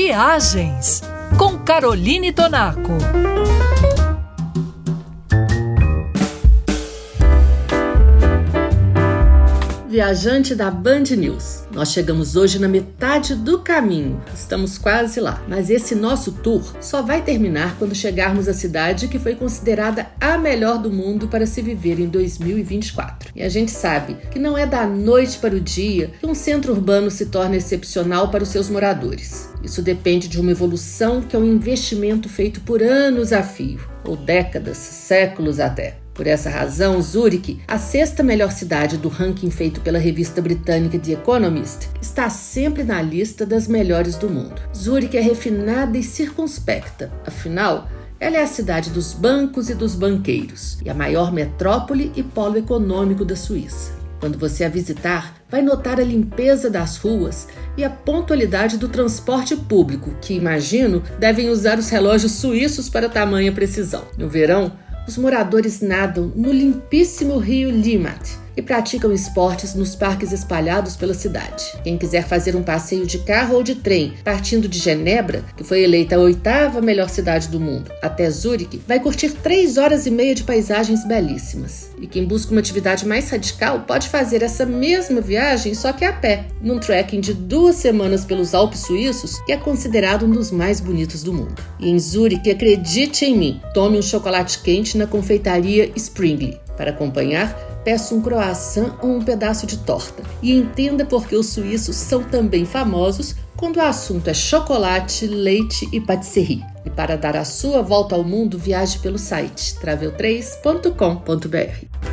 Viagens com Caroline Tonaco. Viajante da Band News. Nós chegamos hoje na metade do caminho, estamos quase lá. Mas esse nosso tour só vai terminar quando chegarmos à cidade que foi considerada a melhor do mundo para se viver em 2024. E a gente sabe que não é da noite para o dia que um centro urbano se torna excepcional para os seus moradores. Isso depende de uma evolução que é um investimento feito por anos a fio, ou décadas, séculos até. Por essa razão, Zurich, a sexta melhor cidade do ranking feito pela revista britânica The Economist, está sempre na lista das melhores do mundo. Zurich é refinada e circunspecta, afinal, ela é a cidade dos bancos e dos banqueiros e a maior metrópole e polo econômico da Suíça. Quando você a visitar, vai notar a limpeza das ruas e a pontualidade do transporte público, que imagino devem usar os relógios suíços para tamanha precisão. No verão, os moradores nadam no limpíssimo rio Limmat e praticam esportes nos parques espalhados pela cidade. Quem quiser fazer um passeio de carro ou de trem partindo de Genebra, que foi eleita a oitava melhor cidade do mundo, até Zurique, vai curtir três horas e meia de paisagens belíssimas. E quem busca uma atividade mais radical pode fazer essa mesma viagem só que a pé, num trekking de duas semanas pelos Alpes suíços, que é considerado um dos mais bonitos do mundo. E em Zurique, acredite em mim, tome um chocolate quente na confeitaria Springly. Para acompanhar, peça um croissant ou um pedaço de torta. E entenda por que os suíços são também famosos quando o assunto é chocolate, leite e patisserie. E para dar a sua volta ao mundo, viaje pelo site travel3.com.br.